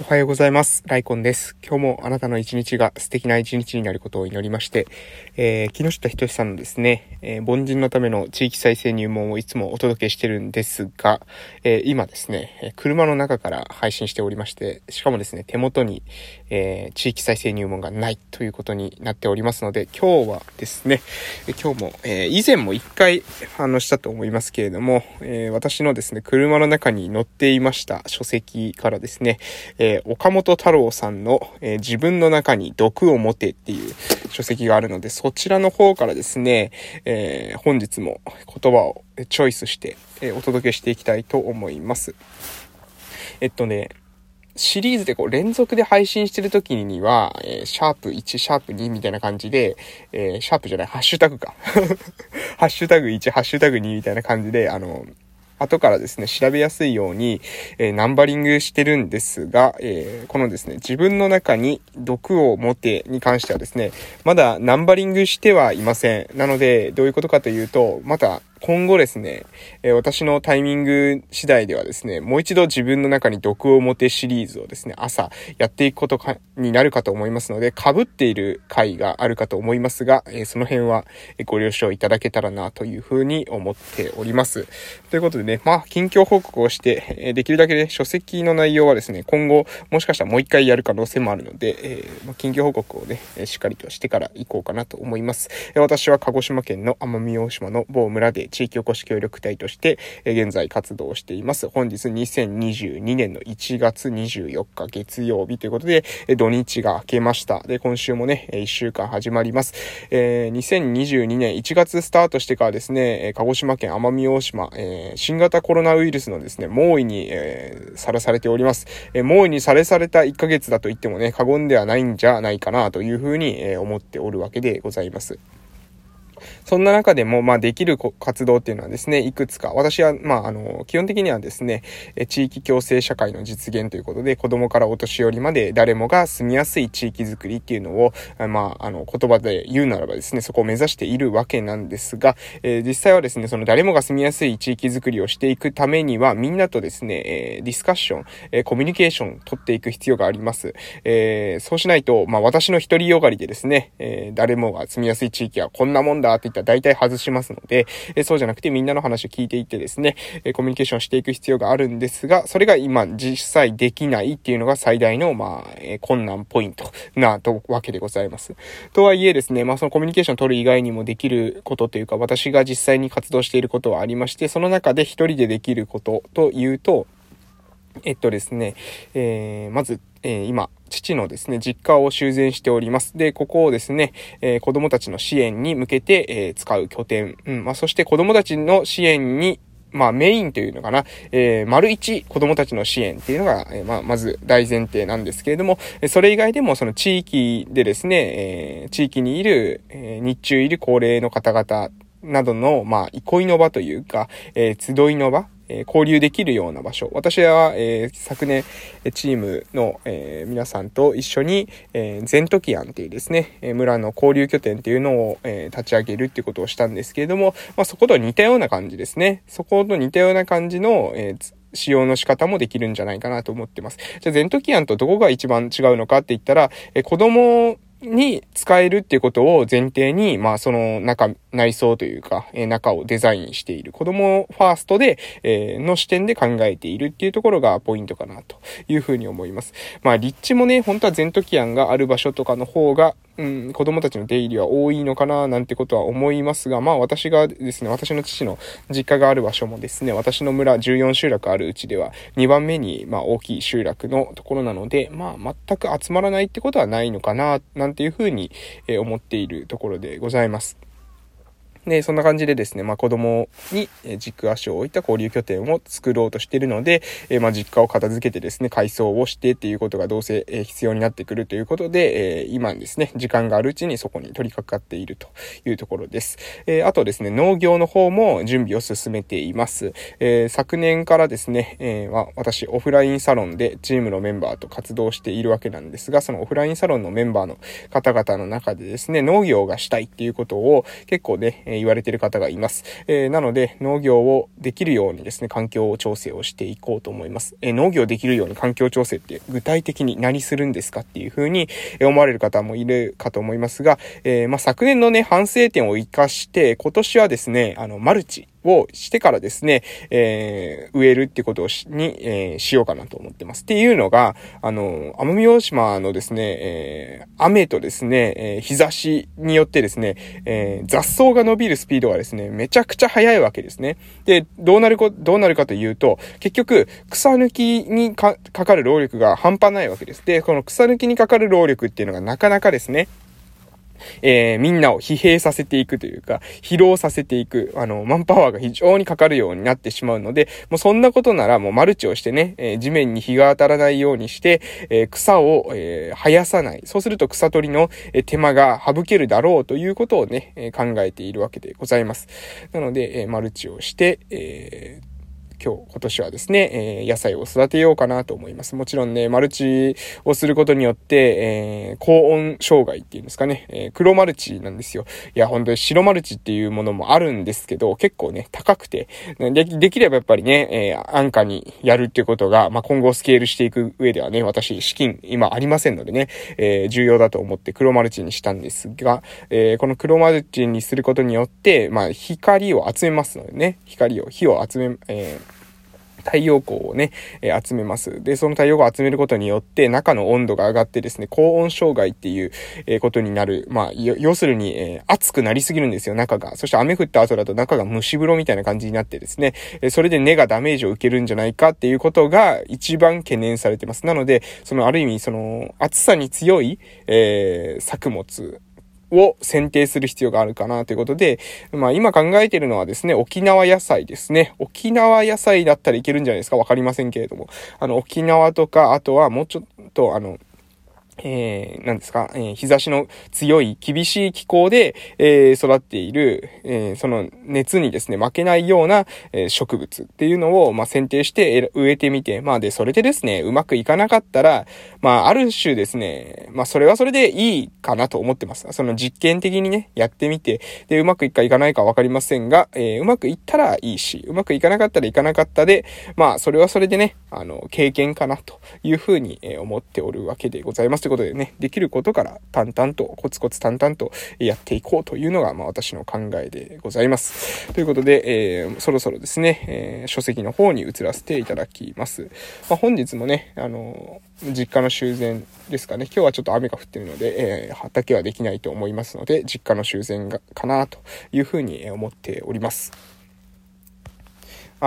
おはようございます。ライコンです。今日もあなたの一日が素敵な一日になることを祈りまして、えー、木下仁さんのですね、えー、凡人のための地域再生入門をいつもお届けしてるんですが、えー、今ですね、車の中から配信しておりまして、しかもですね、手元に、えー、地域再生入門がないということになっておりますので、今日はですね、今日も、えー、以前も一回反応したと思いますけれども、えー、私のですね、車の中に載っていました書籍からですね、え、岡本太郎さんの、え、自分の中に毒を持てっていう書籍があるので、そちらの方からですね、え、本日も言葉をチョイスして、え、お届けしていきたいと思います。えっとね、シリーズでこう連続で配信してる時には、えー、シャープ1、シャープ2みたいな感じで、えー、シャープじゃない、ハッシュタグか。ハッシュタグ1、ハッシュタグ2みたいな感じで、あの、後からですね、調べやすいように、えー、ナンバリングしてるんですが、えー、このですね、自分の中に毒を持てに関してはですね、まだナンバリングしてはいません。なので、どういうことかというと、また今後ですね、え、私のタイミング次第ではですね、もう一度自分の中に毒を持てシリーズをですね、朝やっていくことかになるかと思いますので、被っている回があるかと思いますが、え、その辺はご了承いただけたらなというふうに思っております。ということでね、まあ、近況報告をして、え、できるだけね、書籍の内容はですね、今後、もしかしたらもう一回やる可能性もあるので、え、ま、近況報告をね、しっかりとしてから行こうかなと思います。え私は鹿児島県の奄美大島の某村で地域おこし協力隊として、え現在活動しています。本日2022年の1月24日月曜日ということで、え土日が明けました。で、今週もね、1週間始まります。えー、2022年1月スタートしてからですね、鹿児島県奄美大島、えー、新型コロナウイルスのですね、猛威に、えー、さらされております。えー、猛威にされされた1ヶ月だと言ってもね、過言ではないんじゃないかなというふうに、え、思っておるわけでございます。そんな中でも、まあ、できる活動っていうのはですね、いくつか。私は、まあ、あの、基本的にはですね、地域共生社会の実現ということで、子供からお年寄りまで誰もが住みやすい地域づくりっていうのを、まあ、あの、言葉で言うならばですね、そこを目指しているわけなんですが、えー、実際はですね、その誰もが住みやすい地域づくりをしていくためには、みんなとですね、えー、ディスカッション、えー、コミュニケーション取っていく必要があります。えー、そうしないと、まあ、私の一人よがりでですね、えー、誰もが住みやすい地域はこんなもんだってったら大体外しますので、えそうじゃなくてみんなの話を聞いていってですね、えコミュニケーションしていく必要があるんですが、それが今実際できないっていうのが最大の、まあ、え困難ポイントなとわけでございます。とはいえですね、まあそのコミュニケーションを取る以外にもできることというか、私が実際に活動していることはありまして、その中で一人でできることというと、えっとですね、えー、まず、えー、今、父のですね、実家を修繕しております。で、ここをですね、えー、子供たちの支援に向けて、えー、使う拠点。うん、まあ、そして子供たちの支援にまあメインというのかな、えー、丸一子供たちの支援っていうのが、えー、まあ、まず大前提なんですけれども、それ以外でもその地域でですね、えー、地域にいる、えー、日中いる高齢の方々などの、まあ、憩いの場というか、えー、集いの場、え交流できるような場所。私は、えー、昨年、チームの、えー、皆さんと一緒に、えー、ゼントキアンっていうですね、え村の交流拠点っていうのを、え立ち上げるっていうことをしたんですけれども、まあ、そこと似たような感じですね。そこと似たような感じの、え使用の仕方もできるんじゃないかなと思ってます。じゃあ、ゼントキアンとどこが一番違うのかって言ったら、え子供に使えるっていうことを前提に、まあその中、内装というか、えー、中をデザインしている。子供ファーストで、えー、の視点で考えているっていうところがポイントかなというふうに思います。まあ立地もね、本当はゼントキアンがある場所とかの方が、うん、子供たちの出入りは多いのかななんてことは思いますが、まあ私がですね、私の父の実家がある場所もですね、私の村14集落あるうちでは2番目にま大きい集落のところなので、まあ全く集まらないってことはないのかな、なんていうふうに思っているところでございます。で、そんな感じでですね、まあ子供に軸足を置いた交流拠点を作ろうとしているので、えまあ実家を片付けてですね、改装をしてっていうことがどうせ必要になってくるということで、え今ですね、時間があるうちにそこに取り掛かっているというところです。えあとですね、農業の方も準備を進めています。え昨年からですね、えー、私オフラインサロンでチームのメンバーと活動しているわけなんですが、そのオフラインサロンのメンバーの方々の中でですね、農業がしたいっていうことを結構ね、え言われている方がいます。えなので、農業をできるようにですね、環境調整をしていこうと思います。え農業できるように環境調整って具体的に何するんですかっていうふうに思われる方もいるかと思いますが、えまあ、昨年のね、反省点を活かして、今年はですね、あの、マルチ、をしてからですね、えー、植えるってことをし、に、えー、しようかなと思ってます。っていうのが、あの、奄美大島のですね、えー、雨とですね、えー、日差しによってですね、えー、雑草が伸びるスピードがですね、めちゃくちゃ速いわけですね。で、どうなるこ、どうなるかというと、結局、草抜きにかかる労力が半端ないわけです。で、この草抜きにかかる労力っていうのがなかなかですね、えー、みんなを疲弊させていくというか、疲労させていく、あの、マンパワーが非常にかかるようになってしまうので、もうそんなことならもうマルチをしてね、えー、地面に日が当たらないようにして、えー、草を、え生やさない。そうすると草取りの、え手間が省けるだろうということをね、え考えているわけでございます。なので、えマルチをして、えー今日、今年はですね、えー、野菜を育てようかなと思います。もちろんね、マルチをすることによって、えー、高温障害っていうんですかね、えー、黒マルチなんですよ。いや、本当に白マルチっていうものもあるんですけど、結構ね、高くて、でできればやっぱりね、えー、安価にやるっていうことが、まあ、今後スケールしていく上ではね、私、資金今ありませんのでね、えー、重要だと思って黒マルチにしたんですが、えー、この黒マルチにすることによって、まあ、光を集めますのでね、光を、火を集め、えー太陽光をね、えー、集めます。で、その太陽光を集めることによって、中の温度が上がってですね、高温障害っていう、えー、ことになる。まあ、要するに、えー、熱くなりすぎるんですよ、中が。そして雨降った後だと中が蒸し風呂みたいな感じになってですね、えそれで根がダメージを受けるんじゃないかっていうことが一番懸念されてます。なので、そのある意味、その、暑さに強い、え作物、を選定する必要があるかなということで、まあ今考えてるのはですね、沖縄野菜ですね。沖縄野菜だったらいけるんじゃないですか？わかりませんけれども。あの、沖縄とか、あとはもうちょっと、あの、えー、何ですか、えー、日差しの強い厳しい気候で、えー、育っている、えー、その熱にですね、負けないような、え、植物っていうのを、まあ、選定して植えてみて、まあ、で、それでですね、うまくいかなかったら、まあ、ある種ですね、まあ、それはそれでいいかなと思ってます。その実験的にね、やってみて、で、うまくいくかいかないかわかりませんが、え、うまくいったらいいし、うまくいかなかったらいかなかったで、まあ、それはそれでね、あの、経験かなというふうに、え、思っておるわけでございます。ということでね、できることから淡々と、コツコツ淡々とやっていこうというのが、まあ私の考えでございます。ということで、えー、そろそろですね、えー、書籍の方に移らせていただきます。まあ、本日もね、あの実家の修繕ですかね。今日はちょっと雨が降ってるので、えー、畑はできないと思いますので、実家の修繕がかなというふうに思っております。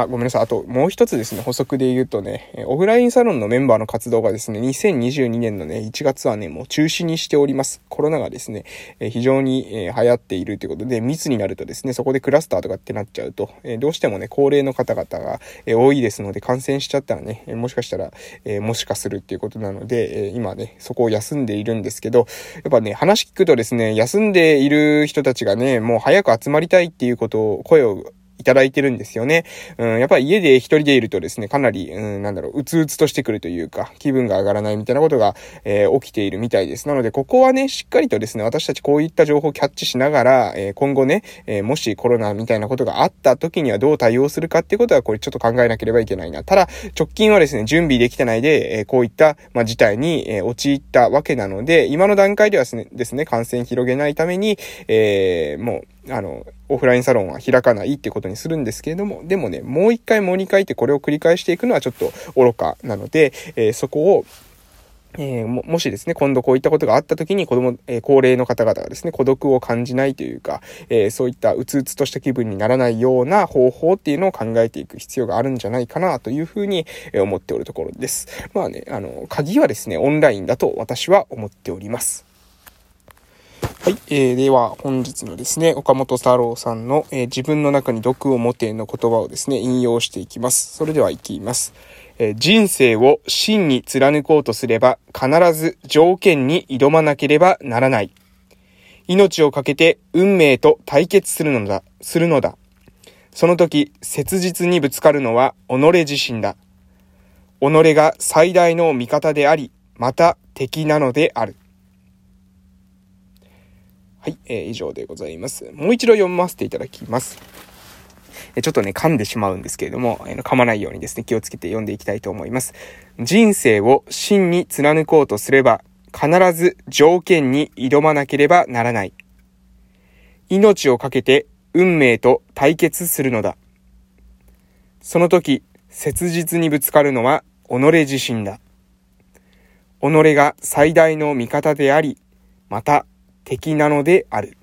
あ、ごめんなさい。あと、もう一つですね、補足で言うとね、オフラインサロンのメンバーの活動がですね、2022年のね、1月はね、もう中止にしております。コロナがですね、非常に流行っているということで、密になるとですね、そこでクラスターとかってなっちゃうと、どうしてもね、高齢の方々が多いですので、感染しちゃったらね、もしかしたら、もしかするっていうことなので、今ね、そこを休んでいるんですけど、やっぱね、話聞くとですね、休んでいる人たちがね、もう早く集まりたいっていうことを、声をただいてるんですよね。うん、やっぱり家で一人でいるとですね、かなり、うん、なんだろう、うつうつとしてくるというか、気分が上がらないみたいなことが、えー、起きているみたいです。なので、ここはね、しっかりとですね、私たちこういった情報をキャッチしながら、えー、今後ね、えー、もしコロナみたいなことがあった時にはどう対応するかっていうことは、これちょっと考えなければいけないな。ただ、直近はですね、準備できてないで、えこういった、まあ、事態に、え陥ったわけなので、今の段階ではですね、ですね感染広げないために、えもう、あの、オフラインサロンは開かないってことにするんですけれども、でもね、もう一回もう二回ってこれを繰り返していくのはちょっと愚かなので、えー、そこを、えー、も、もしですね、今度こういったことがあった時に子供、えー、高齢の方々がですね、孤独を感じないというか、えー、そういったうつうつとした気分にならないような方法っていうのを考えていく必要があるんじゃないかなというふうに思っておるところです。まあね、あの、鍵はですね、オンラインだと私は思っております。はい。えー、では、本日のですね、岡本太郎さんの、えー、自分の中に毒を持ての言葉をですね、引用していきます。それでは、いきます。えー、人生を真に貫こうとすれば、必ず条件に挑まなければならない。命をかけて運命と対決するのだ、するのだ。その時、切実にぶつかるのは己自身だ。己が最大の味方であり、また敵なのである。はい、えー、以上でございます。もう一度読ませていただきます。えちょっとね、噛んでしまうんですけれども、えー、噛まないようにですね、気をつけて読んでいきたいと思います。人生を真に貫こうとすれば、必ず条件に挑まなければならない。命をかけて運命と対決するのだ。その時、切実にぶつかるのは己自身だ。己が最大の味方であり、また敵なのである。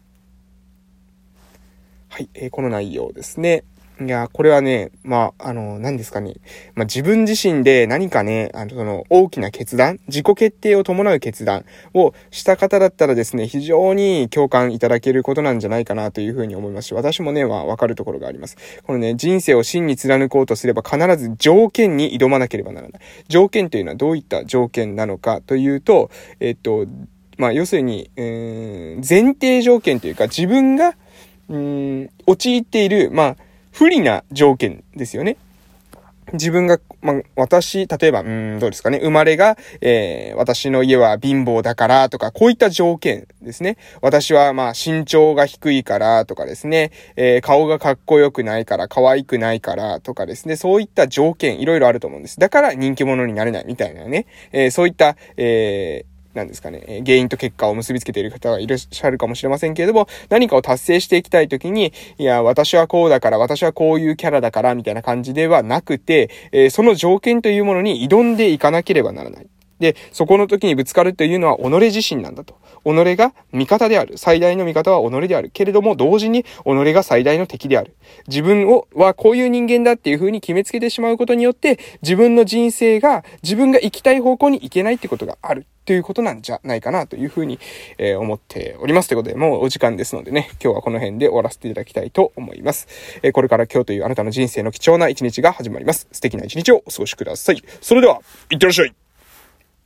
はい、えー、この内容ですね。いや、これはね、まあ、あの、何ですかね。まあ、自分自身で何かね、あの、その、大きな決断、自己決定を伴う決断をした方だったらですね、非常に共感いただけることなんじゃないかなというふうに思いますし、私もね、まあ、わかるところがあります。このね、人生を真に貫こうとすれば必ず条件に挑まなければならない。条件というのはどういった条件なのかというと、えっと、まあ、要するに、えー、前提条件というか、自分が、うん、陥っている、まあ、不利な条件ですよね。自分が、まあ、私、例えば、うん、どうですかね。生まれが、えー、私の家は貧乏だからとか、こういった条件ですね。私は、まあ、身長が低いからとかですね。えー、顔がかっこよくないから、可愛くないからとかですね。そういった条件、いろいろあると思うんです。だから人気者になれないみたいなね。えー、そういった、えー、何ですかねえ、原因と結果を結びつけている方がいらっしゃるかもしれませんけれども、何かを達成していきたいときに、いや、私はこうだから、私はこういうキャラだから、みたいな感じではなくて、えー、その条件というものに挑んでいかなければならない。で、そこの時にぶつかるというのは己自身なんだと。己が味方である。最大の味方は己である。けれども、同時に己が最大の敵である。自分を、はこういう人間だっていう風に決めつけてしまうことによって、自分の人生が、自分が行きたい方向に行けないってことがある。ということなんじゃないかなというふうに、えー、思っております。ということで、もうお時間ですのでね、今日はこの辺で終わらせていただきたいと思います。えー、これから今日というあなたの人生の貴重な一日が始まります。素敵な一日をお過ごしください。それでは、いってらっしゃい